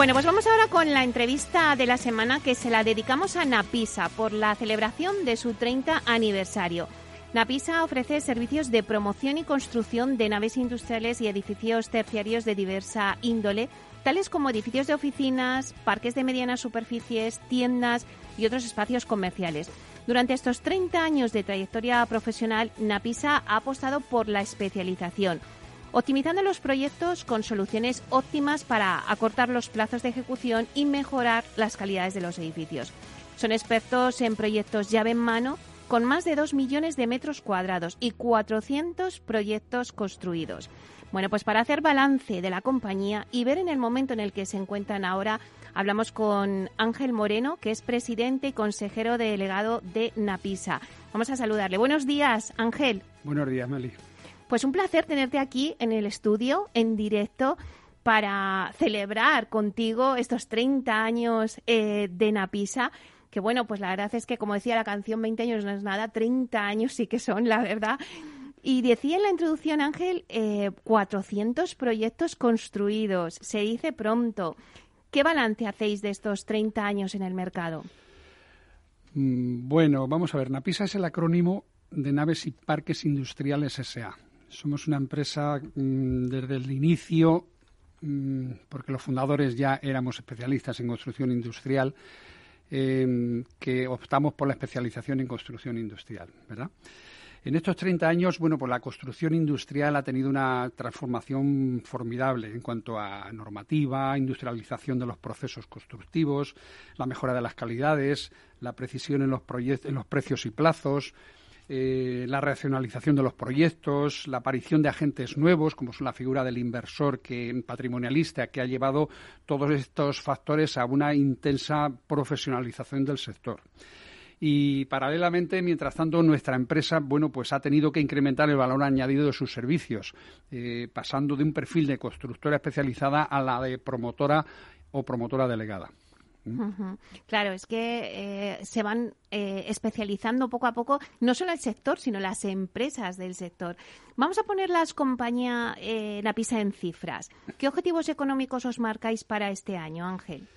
Bueno, pues vamos ahora con la entrevista de la semana que se la dedicamos a Napisa por la celebración de su 30 aniversario. Napisa ofrece servicios de promoción y construcción de naves industriales y edificios terciarios de diversa índole, tales como edificios de oficinas, parques de medianas superficies, tiendas y otros espacios comerciales. Durante estos 30 años de trayectoria profesional, Napisa ha apostado por la especialización optimizando los proyectos con soluciones óptimas para acortar los plazos de ejecución y mejorar las calidades de los edificios. Son expertos en proyectos llave en mano con más de 2 millones de metros cuadrados y 400 proyectos construidos. Bueno, pues para hacer balance de la compañía y ver en el momento en el que se encuentran ahora, hablamos con Ángel Moreno, que es presidente y consejero delegado de Napisa. Vamos a saludarle. Buenos días, Ángel. Buenos días, Meli. Pues un placer tenerte aquí en el estudio, en directo, para celebrar contigo estos 30 años eh, de Napisa. Que bueno, pues la verdad es que, como decía la canción, 20 años no es nada, 30 años sí que son, la verdad. Y decía en la introducción, Ángel, 400 eh, proyectos construidos. Se dice pronto. ¿Qué balance hacéis de estos 30 años en el mercado? Mm, bueno, vamos a ver. Napisa es el acrónimo de Naves y Parques Industriales S.A. Somos una empresa mm, desde el inicio, mm, porque los fundadores ya éramos especialistas en construcción industrial, em, que optamos por la especialización en construcción industrial, ¿verdad? En estos 30 años, bueno, pues la construcción industrial ha tenido una transformación formidable en cuanto a normativa, industrialización de los procesos constructivos, la mejora de las calidades, la precisión en los, en los precios y plazos, eh, la racionalización de los proyectos, la aparición de agentes nuevos, como son la figura del inversor que, patrimonialista, que ha llevado todos estos factores a una intensa profesionalización del sector. Y paralelamente, mientras tanto, nuestra empresa, bueno, pues ha tenido que incrementar el valor añadido de sus servicios, eh, pasando de un perfil de constructora especializada a la de promotora o promotora delegada. Claro, es que eh, se van eh, especializando poco a poco no solo el sector, sino las empresas del sector. Vamos a poner las compañías eh, Napisa en cifras. ¿Qué objetivos económicos os marcáis para este año, Ángel?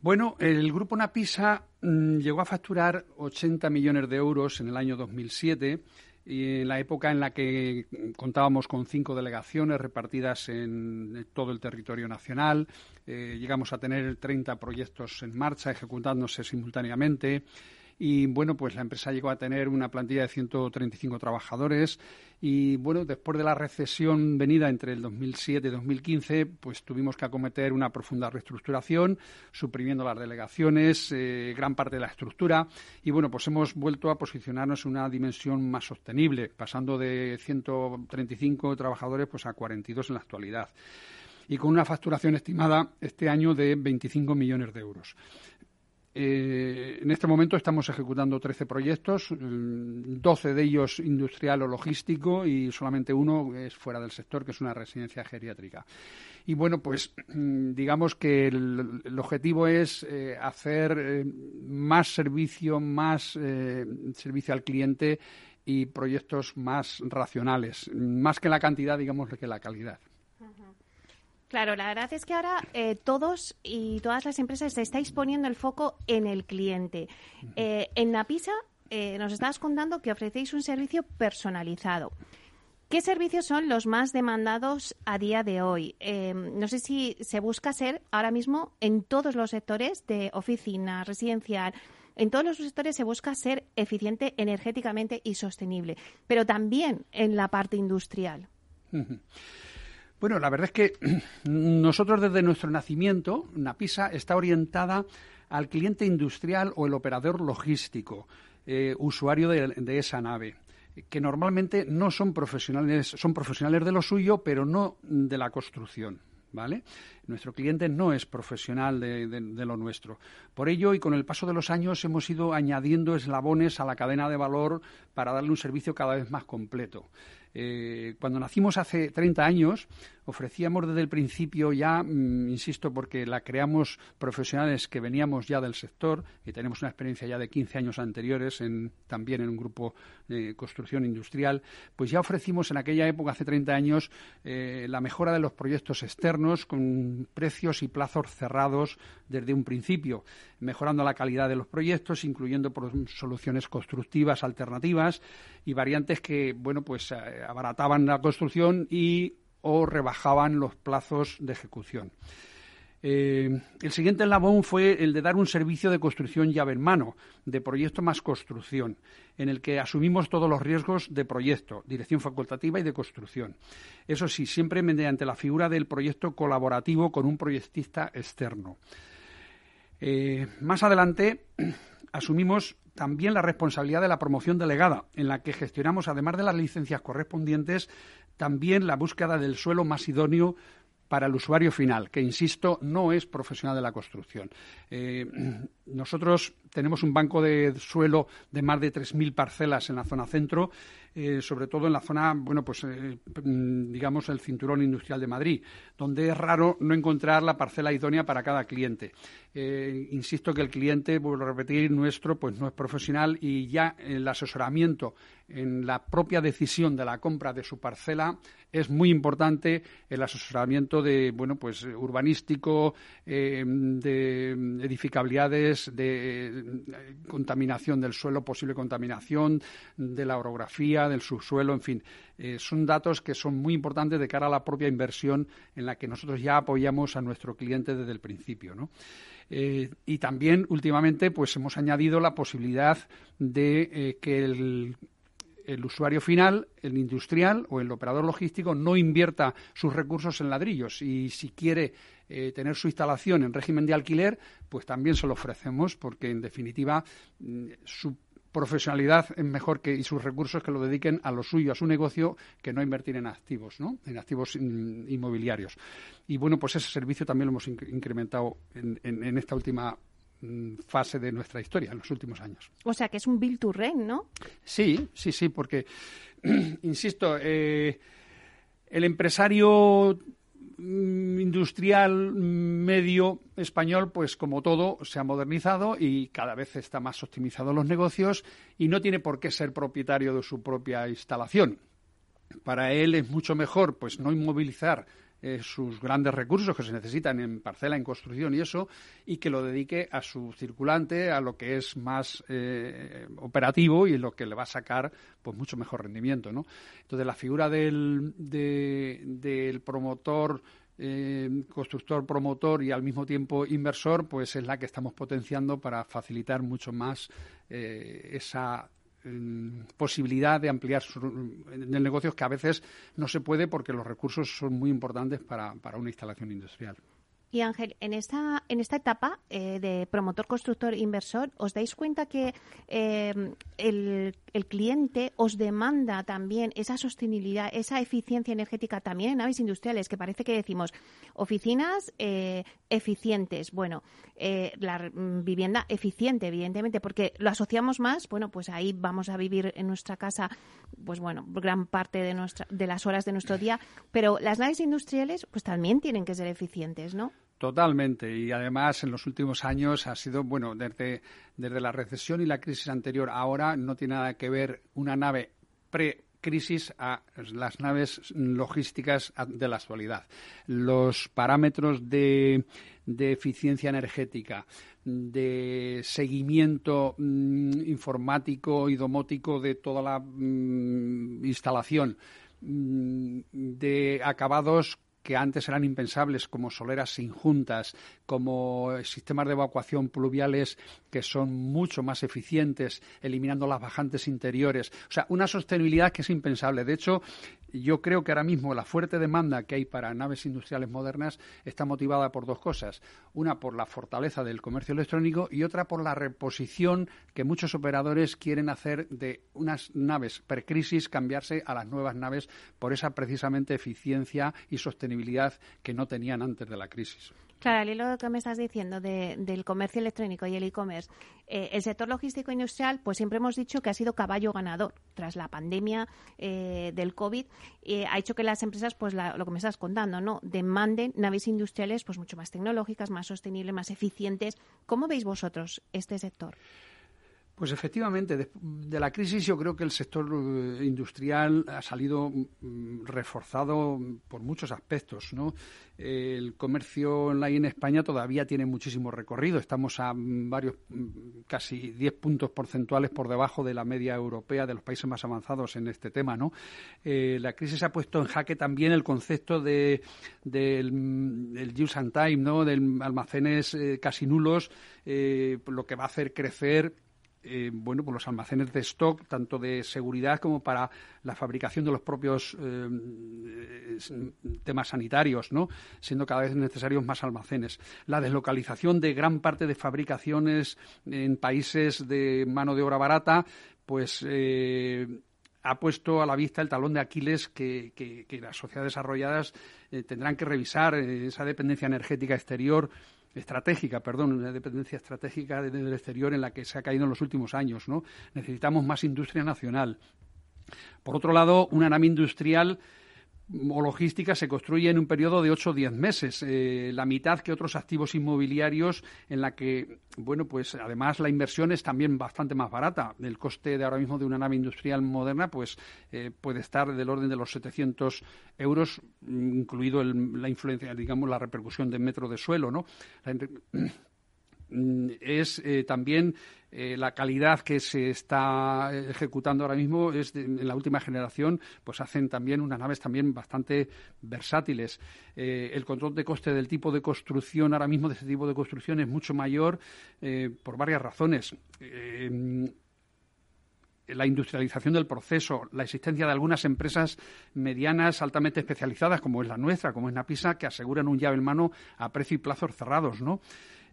Bueno, el grupo Napisa mm, llegó a facturar 80 millones de euros en el año 2007 y en la época en la que contábamos con cinco delegaciones repartidas en todo el territorio nacional, eh, llegamos a tener 30 proyectos en marcha ejecutándose simultáneamente y bueno, pues la empresa llegó a tener una plantilla de 135 trabajadores y bueno, después de la recesión venida entre el 2007 y 2015, pues tuvimos que acometer una profunda reestructuración, suprimiendo las delegaciones, eh, gran parte de la estructura y bueno, pues hemos vuelto a posicionarnos en una dimensión más sostenible, pasando de 135 trabajadores pues a 42 en la actualidad y con una facturación estimada este año de 25 millones de euros. Eh, en este momento estamos ejecutando 13 proyectos, 12 mm, de ellos industrial o logístico y solamente uno es fuera del sector, que es una residencia geriátrica. Y bueno, pues mm, digamos que el, objetivo es eh, hacer eh, más servicio, más servicio al cliente y proyectos más racionales, más que la cantidad, digamos, que la calidad. Claro, la verdad es que ahora eh, todos y todas las empresas estáis poniendo el foco en el cliente. Eh, en Napisa eh, nos estabas contando que ofrecéis un servicio personalizado. ¿Qué servicios son los más demandados a día de hoy? Em, no sé si se busca ser ahora mismo en todos los sectores de oficina, residencial, en todos los sectores se busca ser eficiente energéticamente y sostenible, pero también en la parte industrial. Bueno, la verdad es que nosotros desde nuestro nacimiento, Napisa está orientada al cliente industrial o el operador logístico, eh, usuario de esa nave que normalmente no son profesionales, son profesionales de lo suyo, pero no de la construcción. ¿Vale? Nuestro cliente no es profesional de, lo nuestro. Por ello, y con el paso de los años, hemos ido añadiendo eslabones a la cadena de valor para darle un servicio cada vez más completo. Eh, cuando nacimos hace 30 años, ofrecíamos desde el principio ya, mm, insisto, porque la creamos profesionales que veníamos ya del sector y tenemos una experiencia ya de 15 años anteriores en, también en un grupo de construcción industrial, pues ya ofrecimos en aquella época, hace 30 años, eh, la mejora de los proyectos externos con precios y plazos cerrados desde un principio, mejorando la calidad de los proyectos, incluyendo soluciones constructivas alternativas y variantes que, bueno, pues eh, abarataban la construcción y o rebajaban los plazos de ejecución. Eh, el siguiente eslabón fue el de dar un servicio de construcción llave en mano, de proyecto más construcción, en el que asumimos todos los riesgos de proyecto, dirección facultativa y de construcción. Eso sí, siempre mediante la figura del proyecto colaborativo con un proyectista externo. Eh, más adelante asumimos también la responsabilidad de la promoción delegada, en la que gestionamos, además de las licencias correspondientes, también la búsqueda del suelo más idóneo para el usuario final, que, insisto, no es profesional de la construcción. Eh, nosotros tenemos un banco de suelo de más de 3.000 parcelas en la zona centro eh, sobre todo en la zona, bueno, pues eh, mm, digamos el cinturón industrial de Madrid, donde es raro no encontrar la parcela idónea para cada cliente. Eh, insisto que el cliente, vuelvo a repetir, nuestro, pues no es profesional y ya el asesoramiento en la propia decisión de la compra de su parcela es muy importante el asesoramiento de bueno pues urbanístico de edificabilidades de contaminación del suelo posible contaminación de la orografía del subsuelo, en fin. Eh, son datos que son muy importantes de cara a la propia inversión en la que nosotros ya apoyamos a nuestro cliente desde el principio, eh, y también últimamente pues hemos añadido la posibilidad de eh, que el, usuario final, el industrial o el operador logístico no invierta sus recursos en ladrillos y si quiere tener su instalación en régimen de alquiler, pues también se lo ofrecemos porque en definitiva mm, su profesionalidad es mejor que y sus recursos que lo dediquen a lo suyo, a su negocio, que no invertir en activos, ¿no? En activos inmobiliarios. Y bueno, pues ese servicio también lo hemos incrementado en, esta última mm, fase de nuestra historia en los últimos años. O sea que es un build to rent, ¿no? Sí, sí, sí, porque, insisto, eh, el empresario Mm, industrial medio español, pues como todo, se ha modernizado y cada vez está más optimizado los negocios y no tiene por qué ser propietario de su propia instalación. Para él es mucho mejor pues no inmovilizar eh, sus grandes recursos que se necesitan en parcela, en construcción y eso, y que lo dedique a su circulante, a lo que es más eh, operativo y lo que le va a sacar pues mucho mejor rendimiento, ¿no? Entonces la figura del, del promotor eh, constructor, promotor y al mismo tiempo inversor, pues es la que estamos potenciando para facilitar mucho más esa posibilidad de ampliar en el negocio que a veces no se puede porque los recursos son muy importantes para, para una instalación industrial. Y Ángel, en esta, en esta etapa eh, de promotor, constructor, inversor, ¿os dais cuenta que eh, el, cliente os demanda también esa sostenibilidad, esa eficiencia energética también en naves industriales? Que parece que decimos oficinas eh, eficientes, bueno, la vivienda eficiente, evidentemente, porque lo asociamos más, bueno, pues ahí vamos a vivir en nuestra casa, pues bueno, gran parte de, nuestra, de las horas de nuestro día, pero las naves industriales, pues también tienen que ser eficientes, ¿no? Totalmente. Y además, en los últimos años ha sido, bueno, desde, desde la recesión y la crisis anterior, ahora no tiene nada que ver una nave pre crisis a las naves logísticas de la actualidad. Los parámetros de, eficiencia energética, de seguimiento mm, informático y domótico de toda la mm, instalación, mm, de acabados que antes eran impensables, como soleras sin juntas, como sistemas de evacuación pluviales que son mucho más eficientes, eliminando las bajantes interiores. O sea, una sostenibilidad que es impensable. De hecho, yo creo que ahora mismo la fuerte demanda que hay para naves industriales modernas está motivada por dos cosas. Una por la fortaleza del comercio electrónico y otra por la reposición que muchos operadores quieren hacer de unas naves precrisis cambiarse a las nuevas naves por esa precisamente eficiencia y sostenibilidad que no tenían antes de la crisis. Claro, al hilo que me estás diciendo del comercio electrónico y el e-commerce, eh, el sector logístico industrial, pues siempre hemos dicho que ha sido caballo ganador tras la pandemia eh, del COVID. Eh, ha hecho que las empresas, pues lo que me estás contando, ¿no? Demanden naves industriales, pues mucho más tecnológicas, más sostenibles, más eficientes. ¿Cómo veis vosotros este sector? Pues efectivamente, de, la crisis yo creo que el sector eh, industrial ha salido mm, reforzado por muchos aspectos. ¿no? El comercio online en España todavía tiene muchísimo recorrido. Estamos a varios, mm, casi 10 puntos porcentuales por debajo de la media europea de los países más avanzados en este tema. ¿no? Eh, la crisis ha puesto en jaque también el concepto de, del, use and time, ¿no? de almacenes eh, casi nulos, lo que va a hacer crecer eh, bueno, pues los almacenes de stock, tanto de seguridad como para la fabricación de los propios eh, temas sanitarios, ¿no? siendo cada vez necesarios más almacenes. La deslocalización de gran parte de fabricaciones en países de mano de obra barata, pues eh, ha puesto a la vista el talón de Aquiles que, las sociedades desarrolladas tendrán que revisar esa dependencia energética exterior estratégica, perdón, una dependencia estratégica del exterior en la que se ha caído en los últimos años, ¿no? Necesitamos más industria nacional. Por otro lado, una nave industrial o logística se construye en un periodo de 8 o 10 meses, eh, la mitad que otros activos inmobiliarios en la que, bueno, pues además la inversión es también bastante más barata. El coste de ahora mismo de una nave industrial moderna pues eh, puede estar del orden de los 700 euros, incluido la influencia, digamos, la repercusión de metro de suelo, ¿no? Es eh, también eh, la calidad que se está ejecutando ahora mismo es en la última generación pues hacen también unas naves también bastante versátiles eh, el control de coste del tipo de construcción ahora mismo de este tipo de construcción es mucho mayor por varias razones la industrialización del proceso, la existencia de algunas empresas medianas altamente especializadas, como es la nuestra, como es Napisa, que aseguran un llave en mano a precio y plazos cerrados, ¿no?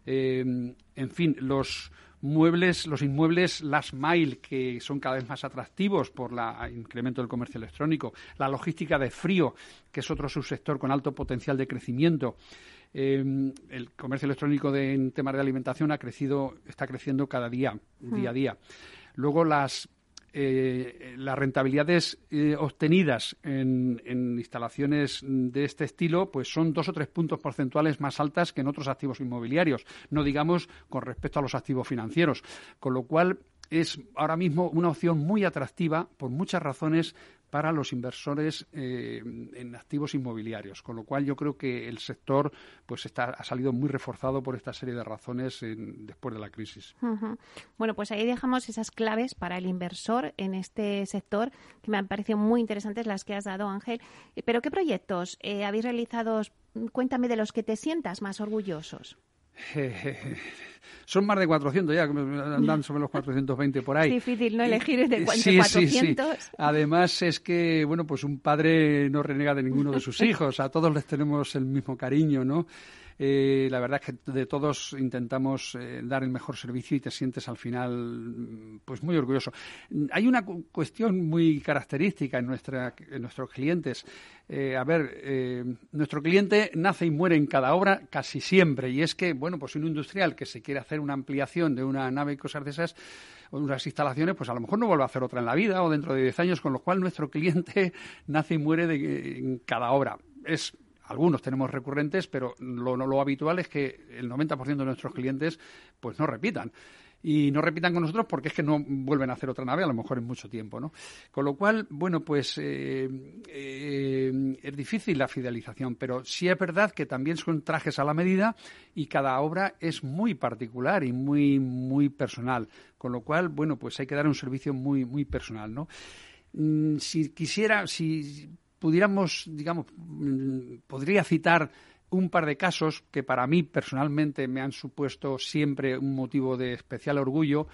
Eh, en fin, los muebles, los inmuebles last mile, que son cada vez más atractivos por el incremento del comercio electrónico, la logística de frío, que es otro subsector con alto potencial de crecimiento. Eh, el comercio electrónico en temas de alimentación ha crecido, está creciendo cada día, día a mm. día. Luego las eh, las rentabilidades eh, obtenidas en, instalaciones de este estilo pues son dos o tres puntos porcentuales más altas que en otros activos inmobiliarios, no digamos con respecto a los activos financieros, con lo cual es ahora mismo una opción muy atractiva por muchas razones para los inversores eh, en activos inmobiliarios, con lo cual yo creo que el sector pues está, ha salido muy reforzado por esta serie de razones después de la crisis. Bueno, pues ahí dejamos esas claves para el inversor en este sector que me han parecido muy interesantes las que has dado, Ángel. Eh, pero ¿qué proyectos eh, habéis realizado? Cuéntame de los que te sientas más orgullosos. Son más de 400 ya, andan sobre los 420 por ahí. Es difícil no elegir de, 400. Además es que, bueno, pues un padre no renega de ninguno de sus hijos, a todos les tenemos el mismo cariño, ¿no? Eh, la verdad es que de todos intentamos eh, dar el mejor servicio y te sientes al final pues muy orgulloso. Hay una cuestión muy característica en, nuestra, nuestros clientes. Eh, a ver, nuestro cliente nace y muere en cada obra casi siempre y es que, bueno, pues un industrial que se quiere hacer una ampliación de una nave y cosas de esas o unas instalaciones, pues a lo mejor no vuelve a hacer otra en la vida o dentro de 10 años, con lo cual nuestro cliente nace y muere de, en cada obra. Es algunos tenemos recurrentes, pero lo, lo habitual es que el 90% de nuestros clientes pues no repitan. y no repitan con nosotros porque es que no vuelven a hacer otra nave a lo mejor en mucho tiempo, ¿no? Con lo cual, bueno, pues eh, eh, es difícil la fidelización, pero sí es verdad que también son trajes a la medida y cada obra es muy particular y muy muy personal, con lo cual, bueno, pues hay que dar un servicio muy muy personal, ¿no? Mm, si quisiera, si pudiéramos, digamos, mm, podría citar un par de casos que para mí personalmente me han supuesto siempre un motivo de especial orgullo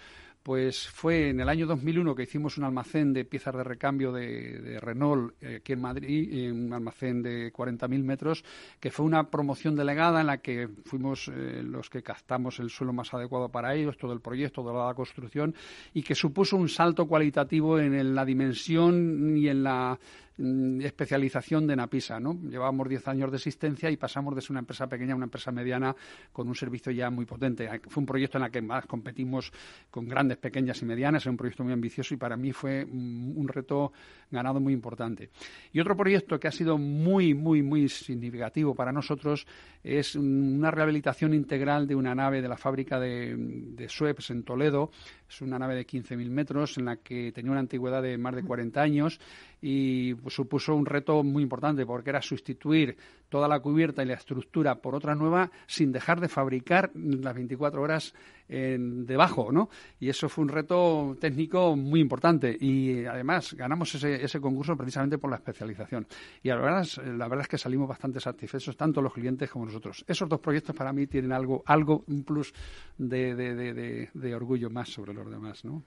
pues fue en el año 2001 que hicimos un almacén de piezas de recambio de, Renault eh, aquí en Madrid, un almacén de 40.000 metros, que fue una promoción delegada en la que fuimos eh, los que captamos el suelo más adecuado para ellos, todo el proyecto, toda la construcción, y que supuso un salto cualitativo en la dimensión y en la especialización de Napisa. ¿no? Llevábamos 10 años de existencia y pasamos de ser una empresa pequeña a una empresa mediana con un servicio ya muy potente. Fue un proyecto en el que más competimos con grandes, pequeñas y medianas. Es un proyecto muy ambicioso y para mí fue un reto ganado muy importante. Y otro proyecto que ha sido muy, muy, muy significativo para nosotros es una rehabilitación integral de una nave de la fábrica de, de Suez en Toledo. Es una nave de 15.000 metros en la que tenía una antigüedad de más de 40 años y pues, supuso un reto muy importante porque era sustituir toda la cubierta y la estructura por otra nueva sin dejar de fabricar las 24 horas en, debajo, ¿no? Y eso fue un reto técnico muy importante y además ganamos ese, ese concurso precisamente por la especialización. Y la verdad, es, la verdad es que salimos bastante satisfechos, tanto los clientes como nosotros. Esos dos proyectos para mí tienen algo, algo un plus de, de, de orgullo más sobre los demás, ¿no?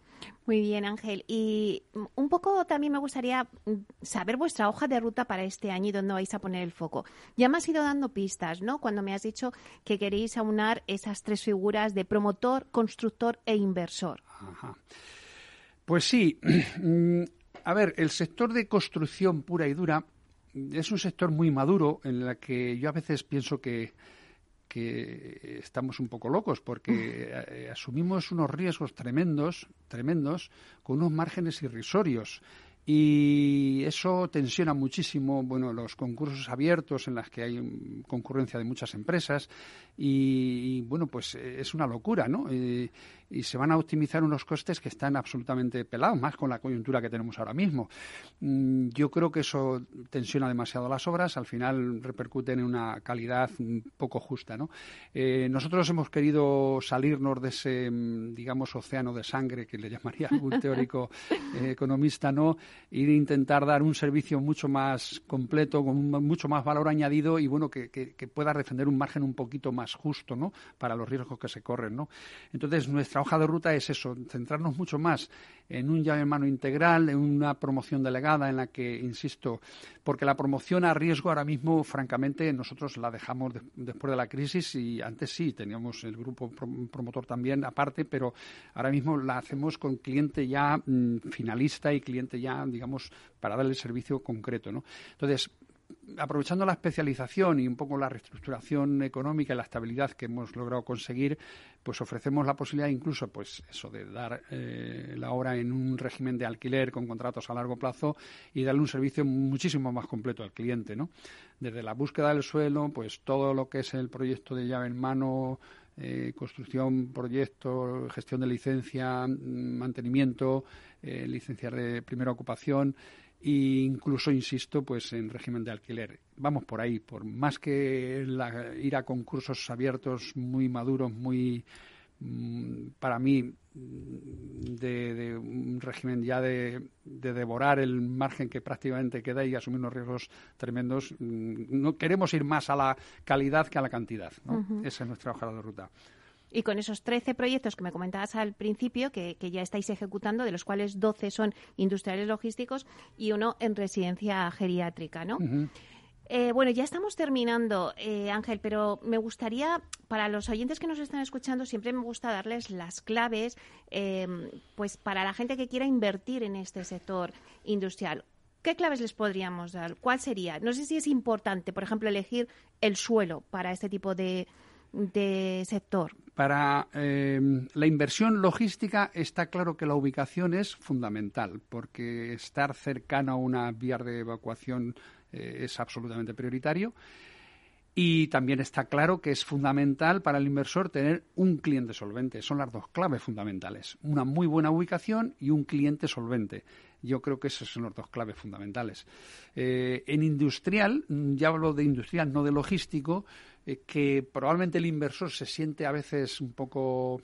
Muy bien, Ángel. Y un poco también me gustaría saber vuestra hoja de ruta para este año y dónde vais a poner el foco. Ya me has ido dando pistas, ¿no? Cuando me has dicho que queréis aunar esas tres figuras de promotor, constructor e inversor. Pues sí. A ver, el sector de construcción pura y dura es un sector muy maduro en el que yo a veces pienso que que estamos un poco locos porque eh, asumimos unos riesgos tremendos, tremendos, con unos márgenes irrisorios y eso tensiona muchísimo bueno los concursos abiertos en los que hay concurrencia de muchas empresas y, bueno pues es una locura no y se van a optimizar unos costes que están absolutamente pelados, más con la coyuntura que tenemos ahora mismo. Mm, yo creo que eso tensiona demasiado las obras, al final repercute en una calidad poco justa. ¿no? Eh, nosotros hemos querido salirnos de ese, mm, digamos, océano de sangre que le llamaría algún teórico eh, economista, ¿no? E intentar dar un servicio mucho más completo, con mucho más valor añadido y bueno, que, que, pueda defender un margen un poquito más justo, ¿no? Para los riesgos que se corren, ¿no? Entonces, nuestra hoja de ruta es eso, centrarnos mucho más en un llave en mano integral, en una promoción delegada en la que, insisto, porque la promoción a riesgo ahora mismo, francamente, nosotros la dejamos después de la crisis y antes sí, teníamos el grupo promotor también aparte, pero ahora mismo la hacemos con cliente ya mm, finalista y cliente ya, digamos, para darle el servicio concreto, ¿no? Entonces, aprovechando la especialización y un poco la reestructuración económica y la estabilidad que hemos logrado conseguir, pues ofrecemos la posibilidad incluso, pues eso de dar eh, la obra en un régimen de alquiler con contratos a largo plazo y darle un servicio muchísimo más completo al cliente, ¿no? Desde la búsqueda del suelo, pues todo lo que es el proyecto de llave en mano, eh, construcción, proyecto, gestión de licencia, mm, mantenimiento, eh, de primera ocupación e incluso, insisto, pues en régimen de alquiler. Vamos por ahí, por más que ir a concursos abiertos muy maduros, muy, para mí, de, un régimen ya de, devorar el margen que prácticamente queda y asumir unos riesgos tremendos. Mm, no queremos ir más a la calidad que a la cantidad. Esa es nuestra hoja de ruta. Y con esos 13 proyectos que me comentabas al principio, que, ya estáis ejecutando, de los cuales 12 son industriales logísticos y uno en residencia geriátrica, ¿no? Eh, bueno, ya estamos terminando, eh, Ángel, pero me gustaría, para los oyentes que nos están escuchando, siempre me gusta darles las claves, em, pues para la gente que quiera invertir en este sector industrial. ¿Qué claves les podríamos dar? ¿Cuál sería? No sé si es importante, por ejemplo, elegir el suelo para este tipo de, de sector? Para em, la inversión logística está claro que la ubicación es fundamental, porque estar cercano a una vía de evacuación eh, es absolutamente prioritario. Y también está claro que es fundamental para el inversor tener un cliente solvente. Son las dos claves fundamentales. Una muy buena ubicación y un cliente solvente. Yo creo que esas son las dos claves fundamentales. Eh, en industrial, ya hablo de industrial, no de logístico, eh, que probablemente el inversor se siente a veces un poco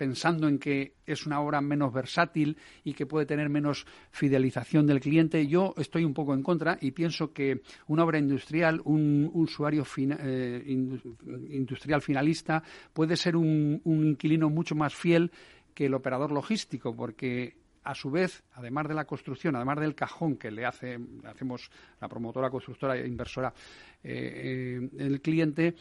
pensando en que es una obra menos versátil y que puede tener menos fidelización del cliente. Yo estoy un poco en contra y pienso que una obra industrial, un, usuario eh, industrial finalista, puede ser un, inquilino mucho más fiel que el operador logístico, porque a su vez, además de la construcción, además del cajón que le hace, hacemos la promotora, constructora e inversora, eh, eh, el cliente,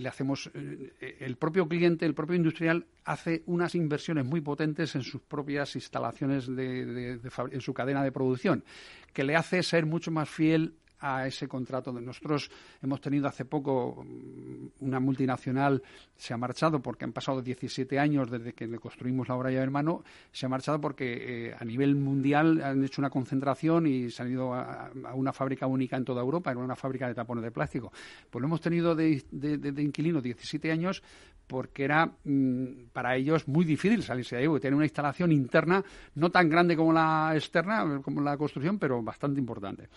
le hacemos eh, el propio cliente, el propio industrial hace unas inversiones muy potentes en sus propias instalaciones en su cadena de producción, que le hace ser mucho más fiel a ese contrato. Nosotros hemos tenido hace poco mm, una multinacional, se ha marchado porque han pasado 17 años desde que le construimos la obra ya hermano, se ha marchado porque eh, a nivel mundial han hecho una concentración y se han ido a, una fábrica única en toda Europa, era una fábrica de tapones de plástico. Pues lo hemos tenido de, de, inquilino 17 años porque era mm, para ellos muy difícil salirse de ahí, porque una instalación interna no tan grande como la externa, como la construcción, pero bastante importante.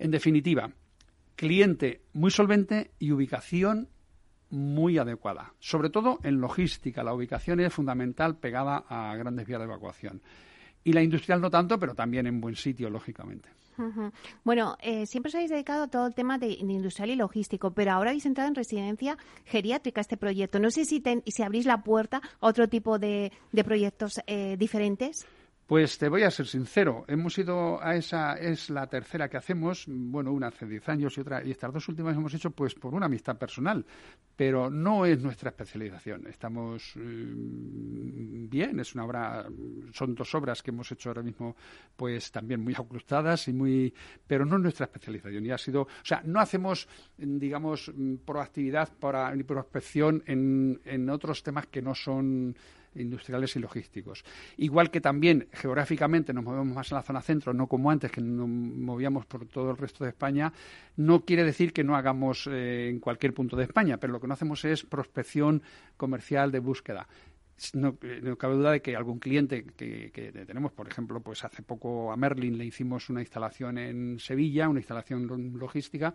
En definitiva, cliente muy solvente y ubicación muy adecuada. Sobre todo en logística, la ubicación es fundamental pegada a grandes vías de evacuación. Y la industrial no tanto, pero también en buen sitio, lógicamente. Bueno, eh, siempre os habéis dedicado a todo el tema de, industrial y logístico, pero ahora habéis entrado en residencia geriátrica este proyecto. No sé si, si abrís la puerta a otro tipo de, proyectos eh, diferentes. Pues te voy a ser sincero, hemos ido a esa, es la tercera que hacemos, bueno, una hace 10 años y otra, y estas dos últimas hemos hecho pues por una amistad personal, pero no es nuestra especialización. Estamos mm, bien, es una obra, son dos obras que hemos hecho ahora mismo pues también muy ajustada y muy, pero no es nuestra especialización y ha sido, o sea, no hacemos, digamos, proactividad para, ni prospección en, en otros temas que no son industriales y logísticos. Igual que también geográficamente nos movemos más en la zona centro, no como antes que nos movíamos por todo el resto de España, no quiere decir que no hagamos eh, en cualquier punto de España, pero lo que no hacemos es prospección comercial de búsqueda. No, no, cabe duda de que algún cliente que, que, tenemos, por ejemplo, pues hace poco a Merlin le hicimos una instalación en Sevilla, una instalación logística,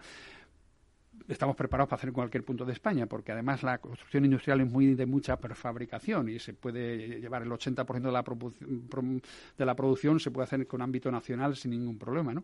estamos preparados para hacer en cualquier punto de España, porque además la construcción industrial es muy de mucha prefabricación y se puede llevar el 80% de la, de la producción, se puede hacer con ámbito nacional sin ningún problema, ¿no?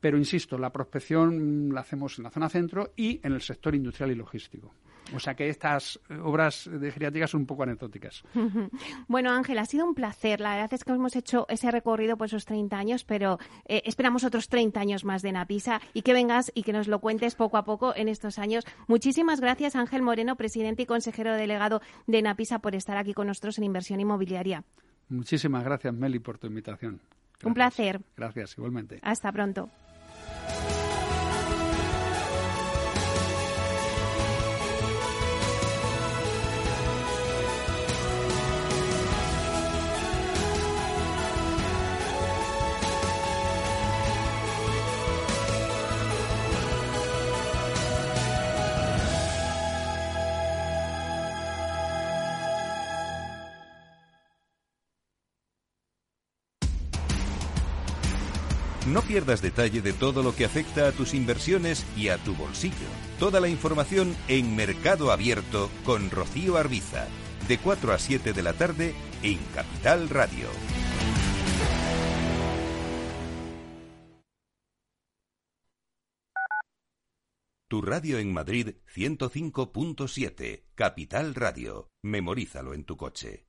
Pero insisto, la prospección la hacemos en la zona centro y en el sector industrial y logístico. O sea que estas obras de geriátrica son un poco anecdóticas. Bueno, Ángel, ha sido un placer. La verdad es que hemos hecho ese recorrido por esos 30 años, pero eh, esperamos otros 30 años más de Napisa y que vengas y que nos lo cuentes poco a poco en estos años. Muchísimas gracias, Ángel Moreno, presidente y consejero delegado de Napisa, por estar aquí con nosotros en Inversión Inmobiliaria. Muchísimas gracias, Meli, por tu invitación. Un placer. Gracias, igualmente. Hasta pronto. No pierdas detalle de todo lo que afecta a tus inversiones y a tu bolsillo. Toda la información en Mercado Abierto con Rocío Arbiza, de 4 a 7 de la tarde en Capital Radio. Tu radio en Madrid 105.7, Capital Radio. Memorízalo en tu coche.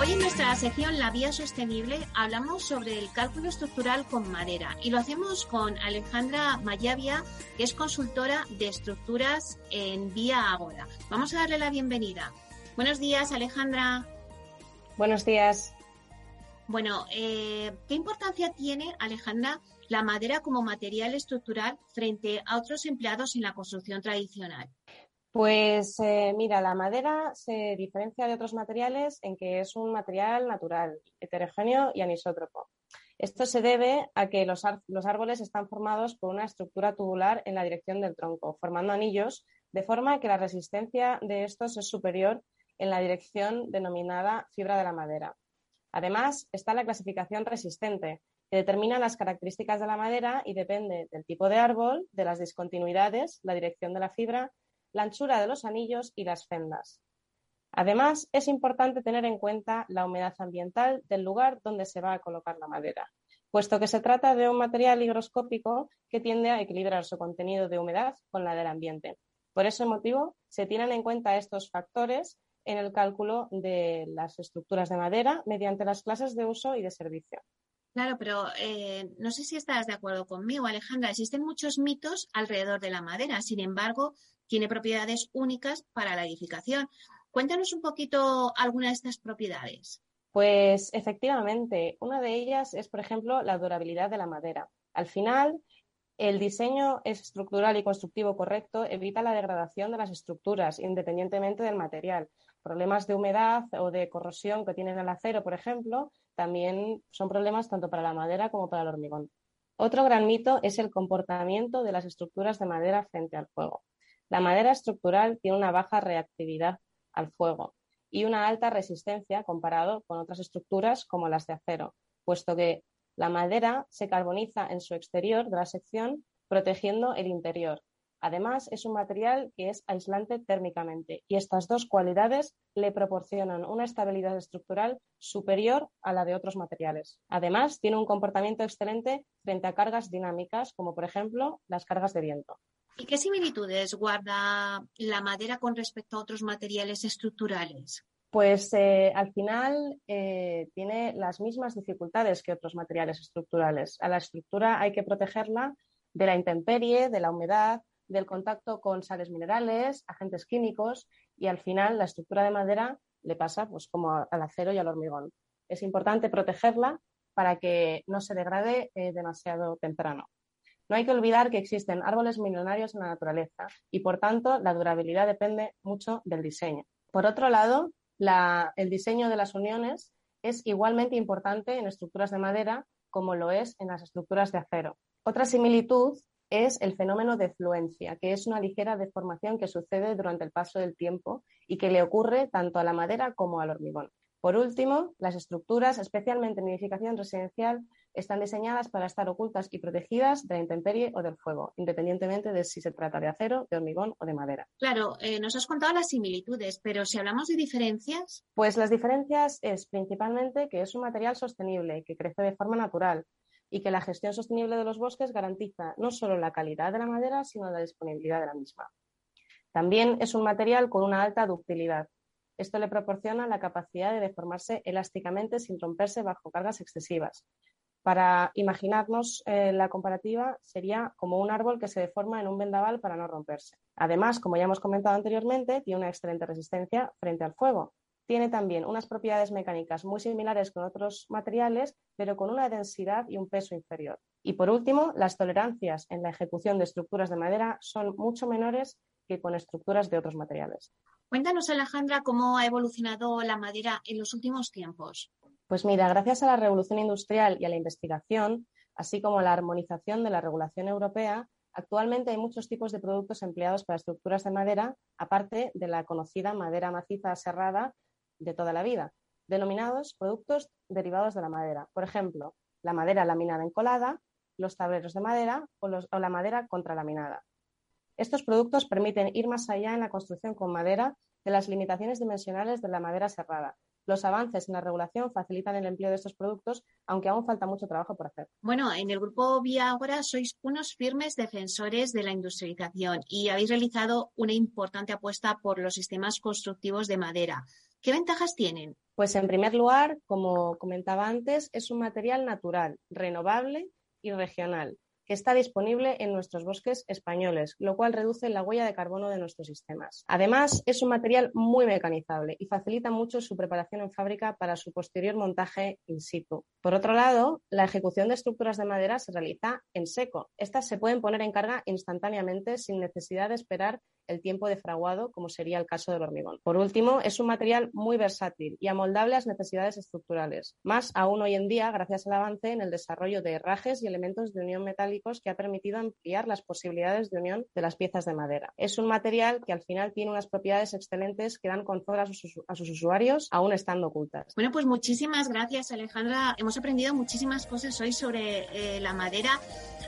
Hoy en nuestra sección La Vía Sostenible hablamos sobre el cálculo estructural con madera y lo hacemos con Alejandra Mayavia, que es consultora de estructuras en Vía Agora. Vamos a darle la bienvenida. Buenos días, Alejandra. Buenos días. Bueno, eh, ¿qué importancia tiene, Alejandra, la madera como material estructural frente a otros empleados en la construcción tradicional? Pues eh, mira, la madera se diferencia de otros materiales en que es un material natural, heterogéneo y anisótropo. Esto se debe a que los, árboles están formados por una estructura tubular en la dirección del tronco, formando anillos, de forma que la resistencia de estos es superior en la dirección denominada fibra de la madera. Además, está la clasificación resistente, que determina las características de la madera y depende del tipo de árbol, de las discontinuidades, la dirección de la fibra la anchura de los anillos y las fendas. Además, es importante tener en cuenta la humedad ambiental del lugar donde se va a colocar la madera, puesto que se trata de un material higroscópico que tiende a equilibrar su contenido de humedad con la del ambiente. Por ese motivo, se tienen en cuenta estos factores en el cálculo de las estructuras de madera mediante las clases de uso y de servicio. Claro, pero eh, no sé si estás de acuerdo conmigo, Alejandra. Existen muchos mitos alrededor de la madera. Sin embargo, tiene propiedades únicas para la edificación. Cuéntanos un poquito alguna de estas propiedades. Pues efectivamente, una de ellas es, por ejemplo, la durabilidad de la madera. Al final, el diseño estructural y constructivo correcto evita la degradación de las estructuras, independientemente del material. Problemas de humedad o de corrosión que tienen el acero, por ejemplo, también son problemas tanto para la madera como para el hormigón. Otro gran mito es el comportamiento de las estructuras de madera frente al fuego. La madera estructural tiene una baja reactividad al fuego y una alta resistencia comparado con otras estructuras como las de acero, puesto que la madera se carboniza en su exterior de la sección protegiendo el interior. Además, es un material que es aislante térmicamente y estas dos cualidades le proporcionan una estabilidad estructural superior a la de otros materiales. Además, tiene un comportamiento excelente frente a cargas dinámicas, como por ejemplo las cargas de viento. ¿Y qué similitudes guarda la madera con respecto a otros materiales estructurales? Pues eh, al final eh, tiene las mismas dificultades que otros materiales estructurales. A la estructura hay que protegerla de la intemperie, de la humedad, del contacto con sales minerales, agentes químicos y al final la estructura de madera le pasa pues como al acero y al hormigón. Es importante protegerla para que no se degrade eh, demasiado temprano. No hay que olvidar que existen árboles millonarios en la naturaleza y, por tanto, la durabilidad depende mucho del diseño. Por otro lado, el diseño de las uniones es igualmente importante en estructuras de madera como lo es en las estructuras de acero. Otra similitud es el fenómeno de fluencia, que es una ligera deformación que sucede durante el paso del tiempo y que le ocurre tanto a la madera como al hormigón. Por último, las estructuras, especialmente en edificación residencial, están diseñadas para estar ocultas y protegidas de la intemperie o del fuego, independientemente de si se trata de acero, de hormigón o de madera. Claro, eh, nos has contado las similitudes, pero si hablamos de diferencias. Pues las diferencias es principalmente que es un material sostenible, que crece de forma natural y que la gestión sostenible de los bosques garantiza no solo la calidad de la madera, sino la disponibilidad de la misma. También es un material con una alta ductilidad, esto le proporciona la capacidad de deformarse elásticamente sin romperse bajo cargas excesivas. Para imaginarnos eh, la comparativa, sería como un árbol que se deforma en un vendaval para no romperse. Además, como ya hemos comentado anteriormente, tiene una excelente resistencia frente al fuego. Tiene también unas propiedades mecánicas muy similares con otros materiales, pero con una densidad y un peso inferior. Y por último, las tolerancias en la ejecución de estructuras de madera son mucho menores que con estructuras de otros materiales. Cuéntanos, Alejandra, cómo ha evolucionado la madera en los últimos tiempos. Pues mira, gracias a la revolución industrial y a la investigación, así como a la armonización de la regulación europea, actualmente hay muchos tipos de productos empleados para estructuras de madera, aparte de la conocida madera maciza serrada de toda la vida, denominados productos derivados de la madera. Por ejemplo, la madera laminada encolada, los tableros de madera o, la madera contralaminada. Estos productos permiten ir más allá en la construcción con madera de las limitaciones dimensionales de la madera serrada. Los avances en la regulación facilitan el empleo de estos productos, aunque aún falta mucho trabajo por hacer. Bueno, en el grupo Viagora sois unos firmes defensores de la industrialización y habéis realizado una importante apuesta por los sistemas constructivos de madera. ¿Qué ventajas tienen? Pues en primer lugar, como comentaba antes, es un material natural, renovable y regional que está disponible en nuestros bosques españoles, lo cual reduce la huella de carbono de nuestros sistemas. Además, es un material muy mecanizable y facilita mucho su preparación en fábrica para su posterior montaje in situ. Por otro lado, la ejecución de estructuras de madera se realiza en seco. Estas se pueden poner en carga instantáneamente sin necesidad de esperar el tiempo de fraguado, como sería el caso del hormigón. Por último, es un material muy versátil y amoldable a las necesidades estructurales, más aún hoy en día gracias al avance en el desarrollo de herrajes y elementos de unión metálicos que ha permitido ampliar las posibilidades de unión de las piezas de madera. Es un material que al final tiene unas propiedades excelentes que dan confort a sus, a sus usuarios, aún estando ocultas. Bueno, pues muchísimas gracias, Alejandra. Hemos aprendido muchísimas cosas hoy sobre eh, la madera,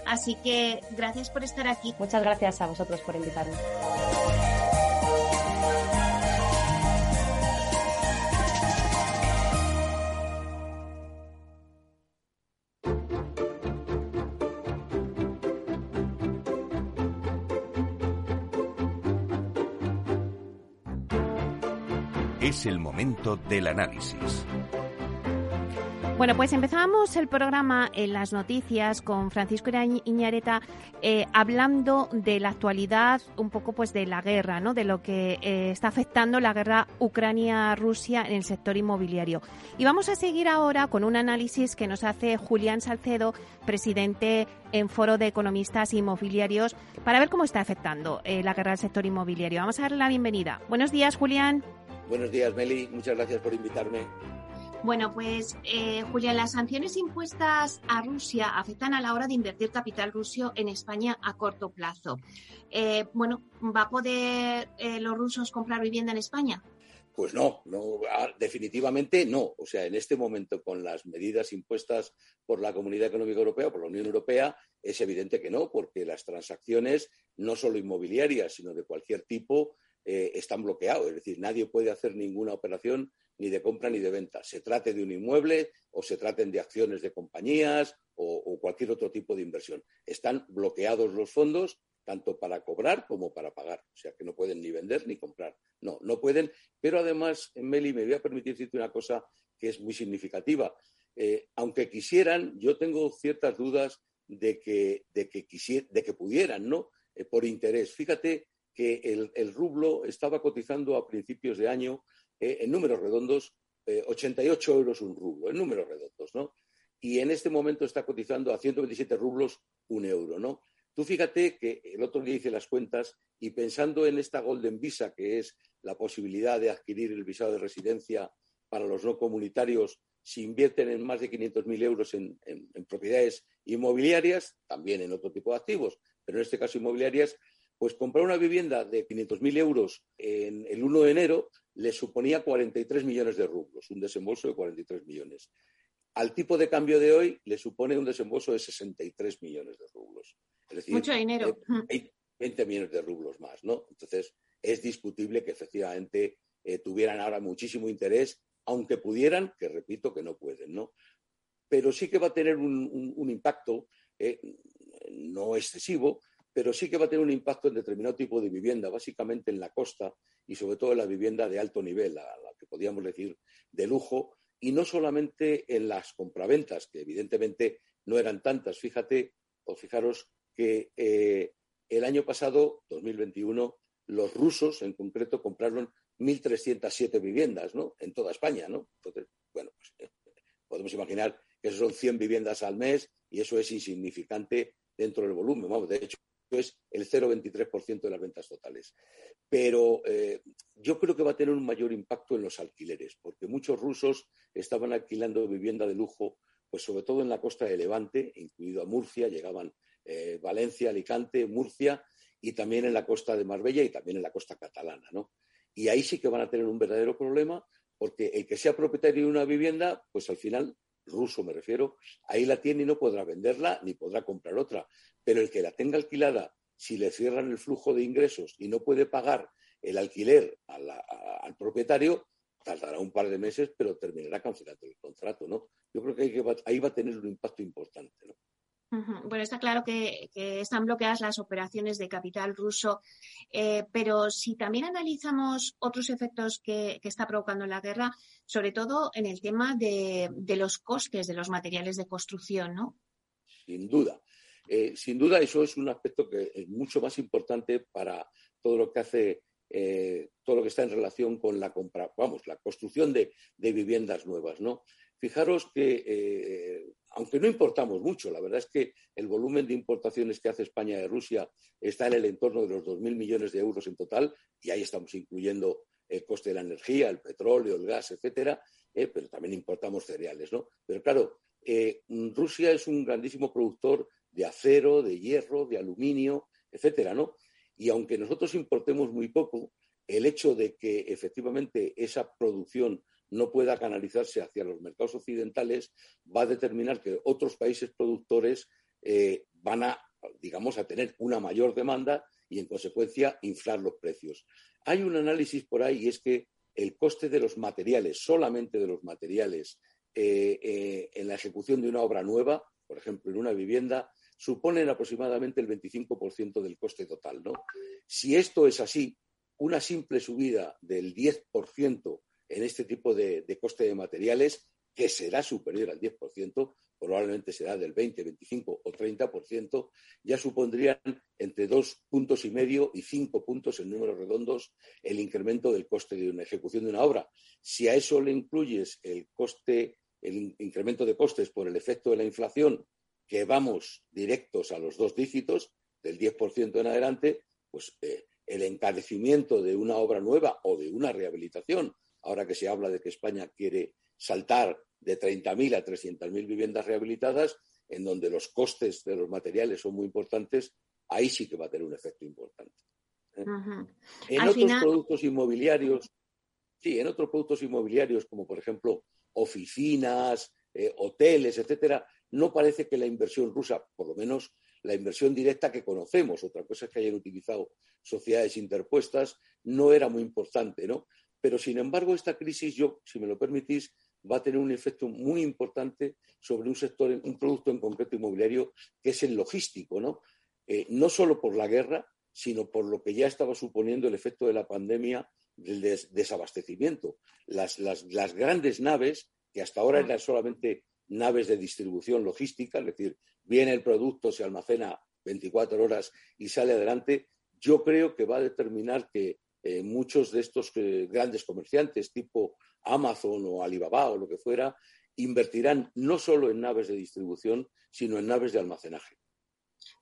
así que gracias por estar aquí. Muchas gracias a vosotros por invitarme. Es el momento del análisis. Bueno, pues empezamos el programa en las noticias con Francisco Iñareta eh, hablando de la actualidad, un poco pues de la guerra, ¿no? De lo que eh, está afectando la guerra Ucrania-Rusia en el sector inmobiliario. Y vamos a seguir ahora con un análisis que nos hace Julián Salcedo, presidente en Foro de Economistas Inmobiliarios, para ver cómo está afectando eh, la guerra al sector inmobiliario. Vamos a darle la bienvenida. Buenos días, Julián. Buenos días, Meli. Muchas gracias por invitarme. Bueno, pues eh, Julia, las sanciones impuestas a Rusia afectan a la hora de invertir capital ruso en España a corto plazo. Eh, bueno, ¿va a poder eh, los rusos comprar vivienda en España? Pues no, no, ah, definitivamente no. O sea, en este momento, con las medidas impuestas por la Comunidad Económica Europea, por la Unión Europea, es evidente que no, porque las transacciones, no solo inmobiliarias, sino de cualquier tipo, eh, están bloqueados. Es decir, nadie puede hacer ninguna operación ni de compra ni de venta. Se trate de un inmueble o se traten de acciones de compañías o, cualquier otro tipo de inversión. Están bloqueados los fondos tanto para cobrar como para pagar. O sea que no pueden ni vender ni comprar. No, no pueden. Pero además, Meli, me voy a permitir decirte una cosa que es muy significativa. Eh, aunque quisieran, yo tengo ciertas dudas de que, de que, pudieran, ¿no? Eh, por interés. Fíjate que el, rublo estaba cotizando a principios de año eh, en números redondos, 88 eh, euros un rublo, en números redondos, ¿no? Y en este momento está cotizando a 127 rublos un euro, ¿no? Tú fíjate que el otro día hice las cuentas y pensando en esta Golden Visa, que es la posibilidad de adquirir el visado de residencia para los no comunitarios si invierten en más de 500.000 euros en, propiedades inmobiliarias, también en otro tipo de activos, pero en este caso inmobiliarias, pues comprar una vivienda de 500.000 euros en el 1 de enero le suponía 43 millones de rublos, un desembolso de 43 millones. Al tipo de cambio de hoy le supone un desembolso de 63 millones de rublos. Es decir, Mucho dinero. 20 millones de rublos más, ¿no? Entonces, es discutible que efectivamente eh, tuvieran ahora muchísimo interés, aunque pudieran, que repito que no pueden, ¿no? Pero sí que va a tener un, impacto eh, no excesivo, pero sí que va a tener un impacto en determinado tipo de vivienda, básicamente en la costa y sobre todo en la vivienda de alto nivel, a la que podríamos decir de lujo, y no solamente en las compraventas, que evidentemente no eran tantas. Fíjate o fijaros que eh, el año pasado, 2021, los rusos en concreto compraron 1.307 viviendas, ¿no? En toda España, ¿no? Entonces, bueno, pues, podemos imaginar que son 100 viviendas al mes y eso es insignificante dentro del volumen. Vamos, de hecho, es el 0,23% de las ventas totales. Pero eh, yo creo que va a tener un mayor impacto en los alquileres, porque muchos rusos estaban alquilando vivienda de lujo, pues sobre todo en la costa de Levante, incluido a Murcia, llegaban eh, Valencia, Alicante, Murcia, y también en la costa de Marbella y también en la costa catalana, ¿no? Y ahí sí que van a tener un verdadero problema, porque el que sea propietario de una vivienda, pues al final ruso me refiero, ahí la tiene y no podrá venderla ni podrá comprar otra. Pero el que la tenga alquilada, si le cierran el flujo de ingresos y no puede pagar el alquiler al propietario, tardará un par de meses, pero terminará cancelando el contrato, ¿no? Yo creo que, ahí va a tener un impacto importante, ¿no? Bueno, está claro que, están bloqueadas las operaciones de capital ruso, eh, pero si también analizamos otros efectos que, está provocando la guerra, sobre todo en el tema de, los costes de los materiales de construcción, ¿no? Sin duda. Eh, sin duda, eso es un aspecto que es mucho más importante para todo lo que hace, eh, todo lo que está en relación con la compra, vamos, la construcción de, viviendas nuevas, ¿no? Fijaros que, eh, aunque no importamos mucho, la verdad es que el volumen de importaciones que hace España de Rusia está en el entorno de los 2.000 millones de euros en total, y ahí estamos incluyendo el coste de la energía, el petróleo, el gas, etcétera, pero también importamos cereales, ¿no? Pero claro, eh, Rusia es un grandísimo productor de acero, de hierro, de aluminio, etcétera, ¿no? Y aunque nosotros importemos muy poco, el hecho de que efectivamente esa producción no pueda canalizarse hacia los mercados occidentales, va a determinar que otros países productores eh, van a, digamos, a tener una mayor demanda y, en consecuencia, inflar los precios. Hay un análisis por ahí y es que el coste de los materiales, solamente de los materiales, eh, eh, en la ejecución de una obra nueva, por ejemplo, en una vivienda, suponen aproximadamente el 25% del coste total. ¿no? Si esto es así, una simple subida del 10% en este tipo de, coste de materiales, que será superior al 10%, probablemente será del 20, 25 o 30%, ya supondrían entre dos puntos y medio y cinco puntos en números redondos el incremento del coste de una ejecución de una obra. Si a eso le incluyes el coste, el incremento de costes por el efecto de la inflación, que vamos directos a los dos dígitos, del 10% en adelante, pues eh, el encarecimiento de una obra nueva o de una rehabilitación ahora que se habla de que España quiere saltar de 30.000 a 300.000 viviendas rehabilitadas, en donde los costes de los materiales son muy importantes, ahí sí que va a tener un efecto importante. ¿eh? En otros productos inmobiliarios, sí, en otros productos inmobiliarios, como por ejemplo oficinas, eh, hoteles, etcétera, no parece que la inversión rusa, por lo menos la inversión directa que conocemos, otra cosa es que hayan utilizado sociedades interpuestas, no era muy importante, ¿no? Pero, sin embargo, esta crisis, yo, si me lo permitís, va a tener un efecto muy importante sobre un sector, un producto en concreto inmobiliario, que es el logístico, ¿no? Eh, no solo por la guerra, sino por lo que ya estaba suponiendo el efecto de la pandemia del desabastecimiento. Las, grandes naves, que hasta ahora eran solamente naves de distribución logística, es decir, viene el producto, se almacena 24 horas y sale adelante, yo creo que va a determinar que eh, muchos de estos eh, grandes comerciantes tipo Amazon o Alibaba o lo que fuera invertirán no solo en naves de distribución, sino en naves de almacenaje.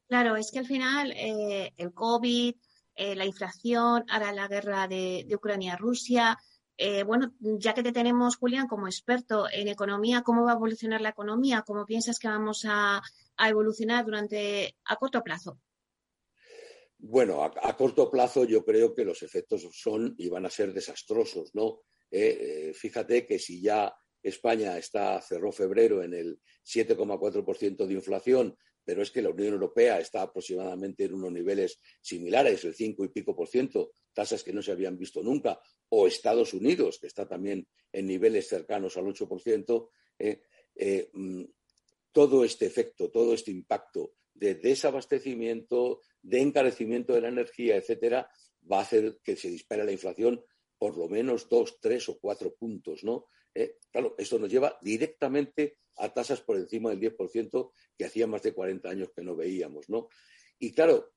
Claro, es que al final eh, el COVID, la inflación, ahora la guerra de, Ucrania-Rusia, bueno, ya que te tenemos, Julián, como experto en economía, ¿cómo va a evolucionar la economía? ¿Cómo piensas que vamos a evolucionar durante a corto plazo? Bueno, a, corto plazo yo creo que los efectos son y van a ser desastrosos, ¿no? Eh, eh, fíjate que si ya España está, cerró febrero en el 7,4% de inflación, pero es que la Unión Europea está aproximadamente en unos niveles similares, el 5 y pico por ciento, tasas que no se habían visto nunca, o Estados Unidos, que está también en niveles cercanos al 8%, eh, mm, todo este efecto, todo este impacto de desabastecimiento, de encarecimiento de la energía, etcétera, va a hacer que se dispare la inflación por lo menos dos, tres o cuatro puntos, ¿no? Eh, claro, esto nos lleva directamente a tasas por encima del 10% que hacía más de 40 años que no veíamos, ¿no? Y claro,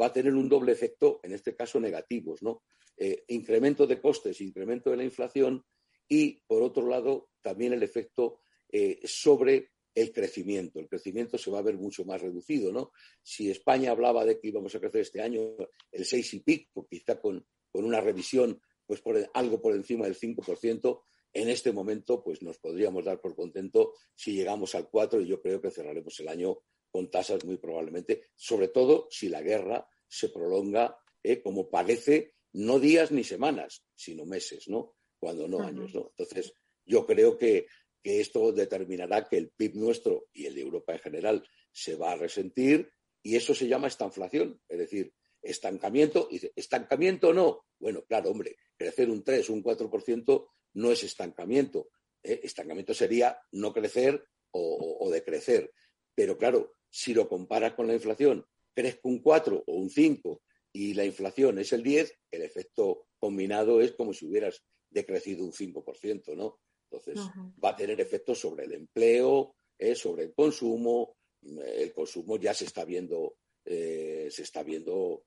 va a tener un doble efecto, en este caso negativos, ¿no? Eh, incremento de costes, incremento de la inflación y, por otro lado, también el efecto eh, sobre el crecimiento. El crecimiento se va a ver mucho más reducido, ¿no? Si España hablaba de que íbamos a crecer este año el 6 y pico, quizá con, una revisión pues por algo por encima del 5%, en este momento pues nos podríamos dar por contento si llegamos al 4 y yo creo que cerraremos el año con tasas muy probablemente, sobre todo si la guerra se prolonga eh, como parece, no días ni semanas, sino meses, ¿no? Cuando no años, ¿no? Entonces, yo creo que, que esto determinará que el PIB nuestro y el de Europa en general se va a resentir y eso se llama estanflación, es decir, estancamiento. Dice, ¿estancamiento no? Bueno, claro, hombre, crecer un 3, un 4% no es estancamiento. ¿eh? Estancamiento sería no crecer o, decrecer. Pero claro, si lo comparas con la inflación, crezca un 4 o un 5 y la inflación es el 10, el efecto combinado es como si hubieras decrecido un 5%, ¿no? Entonces, va a tener efectos sobre el empleo, ¿eh? sobre el consumo. El consumo ya se está viendo, eh, se está viendo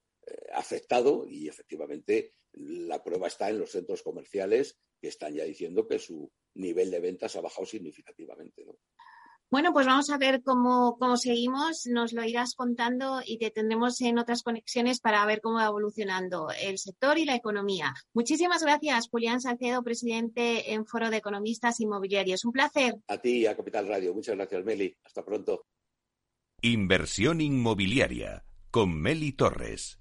afectado y efectivamente la prueba está en los centros comerciales que están ya diciendo que su nivel de ventas ha bajado significativamente. Bueno, pues vamos a ver cómo, cómo, seguimos. Nos lo irás contando y te tendremos en otras conexiones para ver cómo va evolucionando el sector y la economía. Muchísimas gracias, Julián Salcedo, presidente en Foro de Economistas Inmobiliarios. Un placer. A ti y a Capital Radio. Muchas gracias, Meli. Hasta pronto. Inversión inmobiliaria con Meli Torres.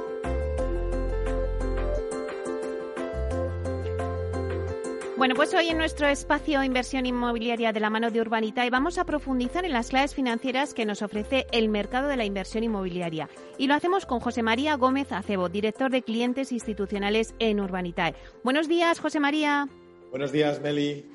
Hoy en nuestro espacio Inversión Inmobiliaria de la mano de Urbanita y vamos a profundizar en las claves financieras que nos ofrece el mercado de la inversión inmobiliaria. Y lo hacemos con José María Gómez Acebo, director de clientes institucionales en Urbanitae. Buenos días, José María. Buenos días, Meli.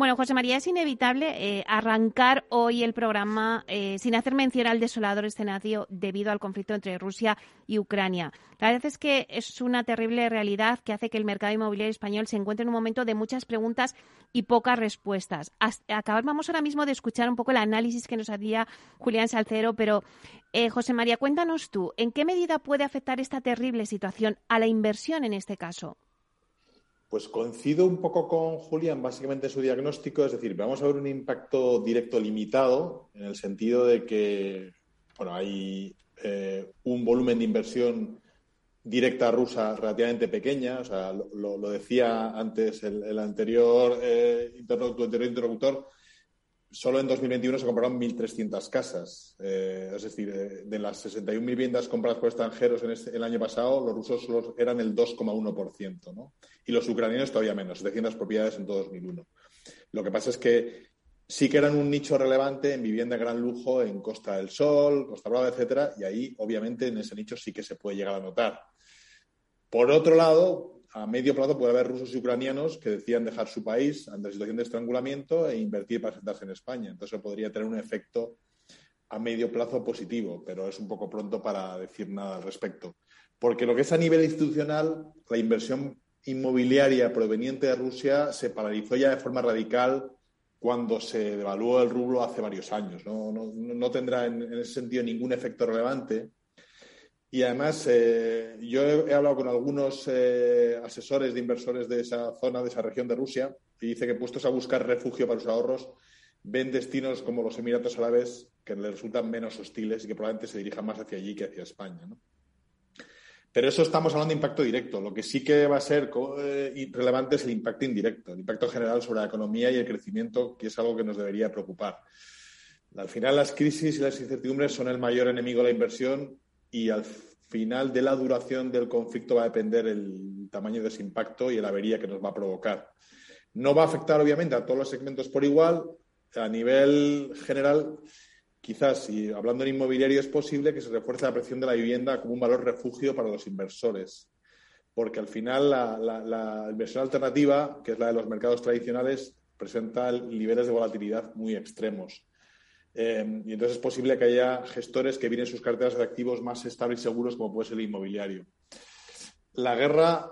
Bueno, José María, es inevitable eh, arrancar hoy el programa eh, sin hacer mención al desolador escenario debido al conflicto entre Rusia y Ucrania. La verdad es que es una terrible realidad que hace que el mercado inmobiliario español se encuentre en un momento de muchas preguntas y pocas respuestas. acabamos ahora mismo de escuchar un poco el análisis que nos hacía Julián Salcero, pero eh, José María, cuéntanos tú, ¿en qué medida puede afectar esta terrible situación a la inversión en este caso? Pues coincido un poco con Julián, básicamente su diagnóstico, es decir, vamos a ver un impacto directo limitado, en el sentido de que bueno, hay eh, un volumen de inversión directa rusa relativamente pequeña, o sea, lo, decía antes el, anterior, eh, interlocutor, solo en 2021 se compraron 1.300 casas. Eh, es decir, eh, de las 61.000 viviendas compradas por extranjeros en este, el año pasado, los rusos solo eran el 2,1%, ¿no? Y los ucranianos todavía menos, 700 propiedades en todo 2001. Lo que pasa es que sí que eran un nicho relevante en vivienda de gran lujo en Costa del Sol, Costa Brava, etcétera, y ahí, obviamente, en ese nicho sí que se puede llegar a notar. Por otro lado, a medio plazo puede haber rusos y ucranianos que decían dejar su país ante la situación de estrangulamiento e invertir para sentarse en España. Entonces, podría tener un efecto a medio plazo positivo, pero es un poco pronto para decir nada al respecto. Porque lo que es a nivel institucional, la inversión inmobiliaria proveniente de Rusia se paralizó ya de forma radical cuando se devaluó el rublo hace varios años. No, tendrá en, ese sentido ningún efecto relevante y además, eh, yo he, hablado con algunos eh, asesores de inversores de esa zona, de esa región de Rusia, y dice que puestos a buscar refugio para sus ahorros, ven destinos como los Emiratos Árabes que les resultan menos hostiles y que probablemente se dirijan más hacia allí que hacia España. Pero eso estamos hablando de impacto directo. Lo que sí que va a ser eh, relevante es el impacto indirecto, el impacto general sobre la economía y el crecimiento, que es algo que nos debería preocupar. Al final, las crisis y las incertidumbres son el mayor enemigo de la inversión y al final de la duración del conflicto va a depender el tamaño de ese impacto y la avería que nos va a provocar. No va a afectar, obviamente, a todos los segmentos por igual. A nivel general, quizás, y hablando en inmobiliario, es posible que se refuerce la presión de la vivienda como un valor refugio para los inversores. porque al final la, inversión alternativa, que es la de los mercados tradicionales, presenta niveles de volatilidad muy extremos. Eh, y entonces es posible que haya gestores que vienen sus carteras de activos más estables y seguros, como puede ser el inmobiliario. La guerra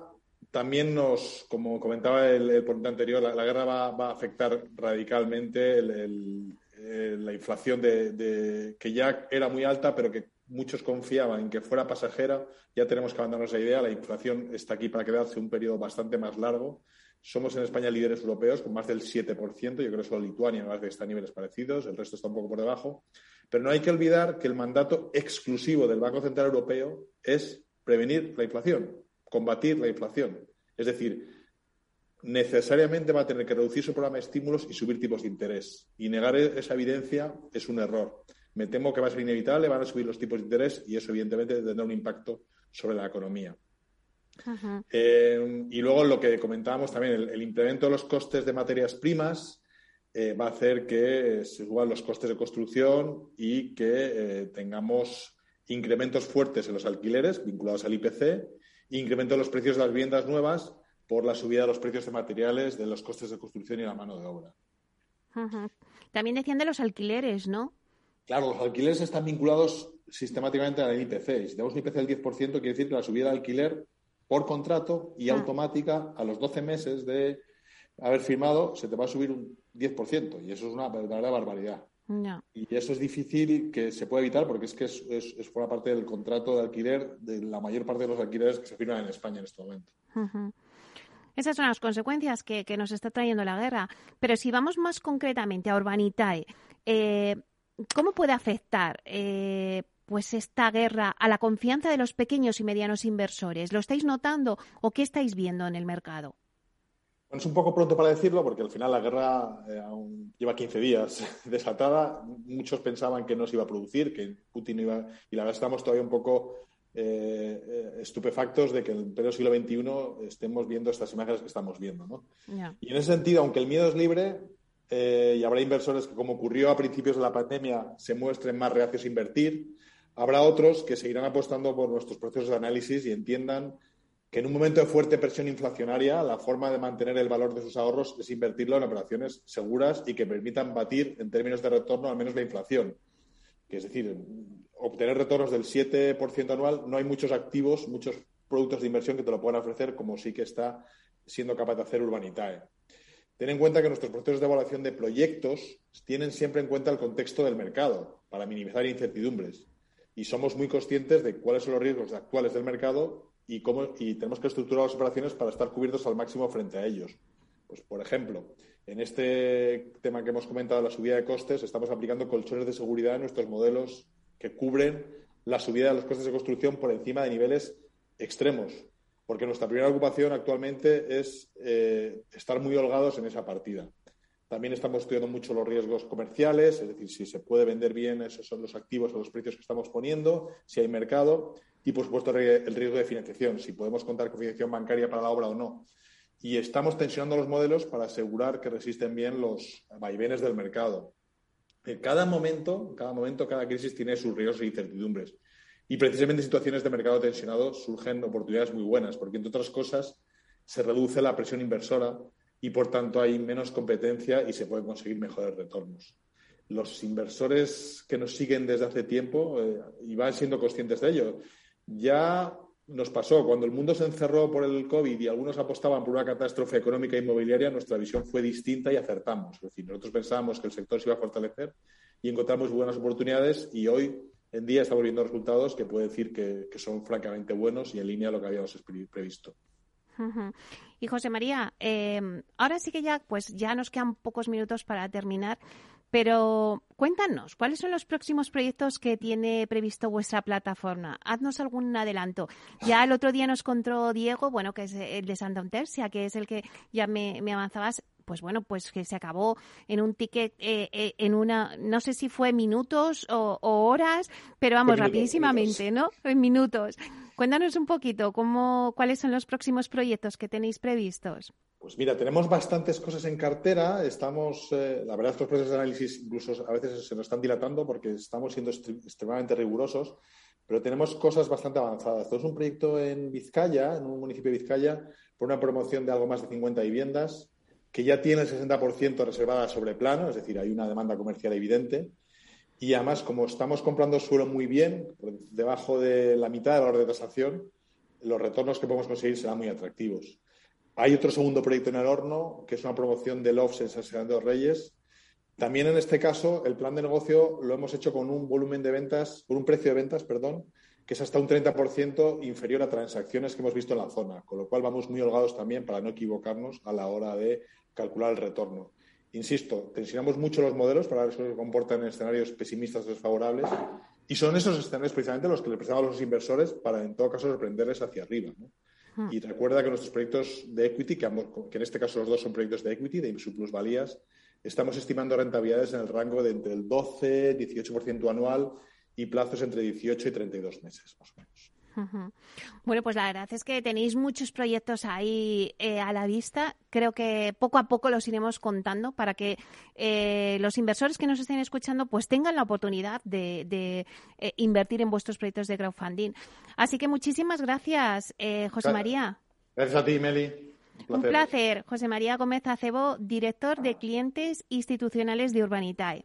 también nos, como comentaba el, ponente anterior, la, guerra va, a afectar radicalmente la inflación de, que ya era muy alta, pero que muchos confiaban en que fuera pasajera. Ya tenemos que abandonar esa idea. La inflación está aquí para quedarse un periodo bastante más largo. Somos en España líderes europeos con más del 7%. Yo creo que solo Lituania más de está a niveles parecidos. El resto está un poco por debajo. Pero no hay que olvidar que el mandato exclusivo del Banco Central Europeo es prevenir la inflación combatir la inflación. Es decir, necesariamente va a tener que reducir su programa de estímulos y subir tipos de interés. Y negar esa evidencia es un error. Me temo que va a ser inevitable, van a subir los tipos de interés y eso evidentemente tendrá un impacto sobre la economía. Eh, y luego lo que comentábamos también, el, incremento de los costes de materias primas eh, va a hacer que se suban los costes de construcción y que eh, tengamos incrementos fuertes en los alquileres vinculados al IPC incremento de los precios de las viviendas nuevas por la subida de los precios de materiales, de los costes de construcción y la mano de obra. También decían de los alquileres, ¿no? Claro, los alquileres están vinculados sistemáticamente al IPC. Si tenemos un IPC del 10%, quiere decir que la subida de alquiler por contrato y ah. automática a los 12 meses de haber firmado se te va a subir un 10%. Y eso es una verdadera barbaridad. Y eso es difícil que se pueda evitar porque es que es, es, forma parte del contrato de alquiler de la mayor parte de los alquileres que se firman en España en este momento. Esas son las consecuencias que, nos está trayendo la guerra. Pero si vamos más concretamente a Urbanitae, eh, ¿cómo puede afectar eh, pues esta guerra a la confianza de los pequeños y medianos inversores? ¿Lo estáis notando o qué estáis viendo en el mercado? Bueno, es un poco pronto para decirlo porque al final la guerra eh, aún lleva 15 días desatada. Muchos pensaban que no se iba a producir, que Putin iba. Y la verdad estamos todavía un poco eh, eh, estupefactos de que en el siglo XXI estemos viendo estas imágenes que estamos viendo. ¿no? Y en ese sentido, aunque el miedo es libre y habrá inversores que, como ocurrió a principios de la pandemia, se muestren más reacios a invertir, habrá otros que seguirán apostando por nuestros procesos de análisis y entiendan que en un momento de fuerte presión inflacionaria la forma de mantener el valor de sus ahorros es invertirlo en operaciones seguras y que permitan batir en términos de retorno al menos la inflación. Es decir, obtener retornos del 7% anual, no hay muchos activos, muchos productos de inversión que te lo puedan ofrecer como sí que está siendo capaz de hacer Urbanitae. Ten en cuenta que nuestros procesos de evaluación de proyectos tienen siempre en cuenta el contexto del mercado para minimizar incertidumbres. Y somos muy conscientes de cuáles son los riesgos actuales del mercado y, cómo, y tenemos que estructurar las operaciones para estar cubiertos al máximo frente a ellos. Pues, por ejemplo, en este tema que hemos comentado, la subida de costes, estamos aplicando colchones de seguridad en nuestros modelos que cubren la subida de los costes de construcción por encima de niveles extremos, porque nuestra primera ocupación actualmente es eh, estar muy holgados en esa partida. También estamos estudiando mucho los riesgos comerciales, es decir, si se puede vender bien, esos son los activos o los precios que estamos poniendo, si hay mercado y, por supuesto, el riesgo de financiación, si podemos contar con financiación bancaria para la obra o no. Y estamos tensionando los modelos para asegurar que resisten bien los vaivenes del mercado. En cada momento, cada momento, cada crisis tiene sus riesgos e incertidumbres. Y precisamente en situaciones de mercado tensionado surgen oportunidades muy buenas, porque entre otras cosas se reduce la presión inversora y por tanto hay menos competencia y se pueden conseguir mejores retornos. Los inversores que nos siguen desde hace tiempo eh, y van siendo conscientes de ello ya nos pasó cuando el mundo se encerró por el COVID y algunos apostaban por una catástrofe económica e inmobiliaria, nuestra visión fue distinta y acertamos. Es decir, nosotros pensábamos que el sector se iba a fortalecer y encontramos buenas oportunidades y hoy en día estamos viendo resultados que puede decir que, son francamente buenos y en línea a lo que habíamos previsto. Y José María, eh, ahora sí que ya, pues ya nos quedan pocos minutos para terminar. Pero cuéntanos, ¿cuáles son los próximos proyectos que tiene previsto vuestra plataforma? Haznos algún adelanto. Ya el otro día nos contó Diego, bueno, que es el de Santa Untersia, que es el que ya me, avanzabas pues bueno, pues que se acabó en un ticket, eh, eh, en una, no sé si fue minutos o, horas, pero vamos, rapidísimamente, ¿no? En minutos. Cuéntanos un poquito cómo, cuáles son los próximos proyectos que tenéis previstos. Pues mira, tenemos bastantes cosas en cartera. Estamos, eh, la verdad, estos procesos de análisis incluso a veces se nos están dilatando porque estamos siendo extremadamente rigurosos. pero tenemos cosas bastante avanzadas. Es un proyecto en Vizcaya, en un municipio de Vizcaya, por una promoción de algo más de 50 viviendas, que ya tiene el 60% reservada sobre plano, es decir, hay una demanda comercial evidente. Y además, como estamos comprando suelo muy bien, debajo de la mitad de la hora de tasación, los retornos que podemos conseguir serán muy atractivos. Hay otro segundo proyecto en el horno, que es una promoción de LOFS en San Sebastián de los Reyes. También en este caso, el plan de negocio lo hemos hecho con un volumen de ventas, con un precio de ventas, perdón, que es hasta un 30% inferior a transacciones que hemos visto en la zona, con lo cual vamos muy holgados también para no equivocarnos a la hora de calcular el retorno. Insisto, tensionamos mucho los modelos para ver si se comportan en escenarios pesimistas o desfavorables y son esos escenarios precisamente los que le prestamos a los inversores para, en todo caso, sorprenderles hacia arriba. ¿no? Hmm. Y recuerda que nuestros proyectos de equity, que, en este caso los dos son proyectos de equity, de plusvalías, estamos estimando rentabilidades en el rango de entre el 12 18% anual y plazos entre 18 y 32 meses, más o menos. Bueno, pues la verdad es que tenéis muchos proyectos ahí eh, a la vista. Creo que poco a poco los iremos contando para que eh, los inversores que nos estén escuchando pues tengan la oportunidad de, eh, invertir en vuestros proyectos de crowdfunding. Así que muchísimas gracias, José María. Gracias a ti, Meli. Un placer. José María Gómez Acebo, director de clientes institucionales de Urbanitae.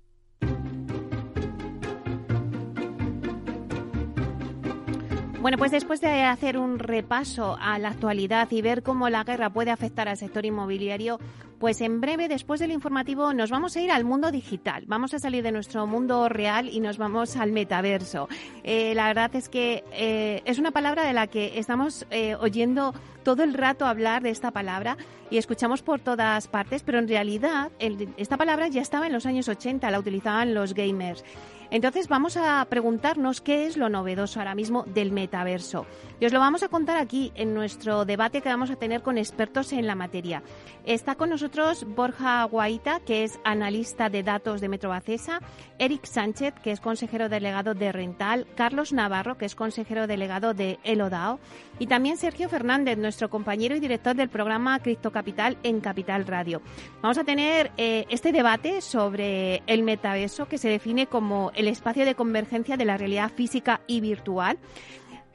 Bueno, pues después de hacer un repaso a la actualidad y ver cómo la guerra puede afectar al sector inmobiliario, pues en breve, después del informativo, nos vamos a ir al mundo digital. Vamos a salir de nuestro mundo real y nos vamos al metaverso. Eh, la verdad es que eh, es una palabra de la que estamos eh, oyendo todo el rato hablar de esta palabra y escuchamos por todas partes, pero en realidad esta palabra ya estaba en los años 80, la utilizaban los gamers. Entonces vamos a preguntarnos qué es lo novedoso ahora mismo del metaverso. Y os lo vamos a contar aquí en nuestro debate que vamos a tener con expertos en la materia. Está con nosotros Borja Guaita, que es analista de datos de Metrobacesa, Eric Sánchez, que es consejero delegado de Rental, Carlos Navarro, que es consejero delegado de Elodao, y también Sergio Fernández, nuestro compañero y director del programa Cripto Capital en Capital Radio. Vamos a tener eh, este debate sobre el metaverso que se define como el espacio de convergencia de la realidad física y virtual.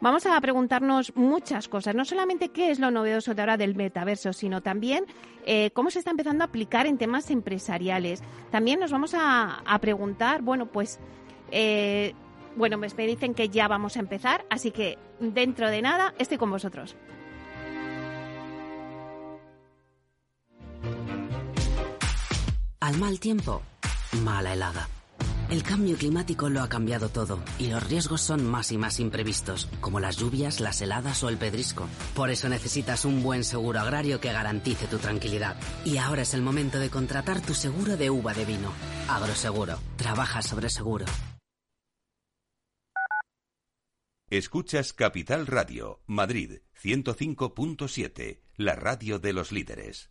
Vamos a preguntarnos muchas cosas, no solamente qué es lo novedoso de ahora del metaverso, sino también eh, cómo se está empezando a aplicar en temas empresariales. También nos vamos a, preguntar, bueno, pues, eh, bueno, me dicen que ya vamos a empezar, así que dentro de nada estoy con vosotros. Al mal tiempo, mala helada. El cambio climático lo ha cambiado todo y los riesgos son más y más imprevistos, como las lluvias, las heladas o el pedrisco. Por eso necesitas un buen seguro agrario que garantice tu tranquilidad. Y ahora es el momento de contratar tu seguro de uva de vino. Agroseguro. Trabaja sobre seguro. Escuchas Capital Radio, Madrid 105.7, la radio de los líderes.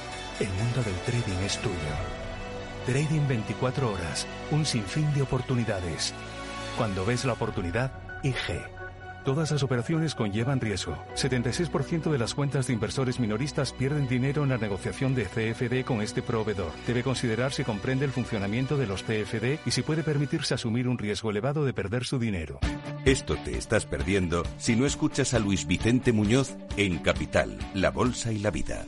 el mundo del trading es tuyo. Trading 24 horas, un sinfín de oportunidades. Cuando ves la oportunidad, IG. Todas las operaciones conllevan riesgo. 76% de las cuentas de inversores minoristas pierden dinero en la negociación de CFD con este proveedor. Debe considerar si comprende el funcionamiento de los CFD y si puede permitirse asumir un riesgo elevado de perder su dinero. Esto te estás perdiendo si no escuchas a Luis Vicente Muñoz en Capital, La Bolsa y la Vida.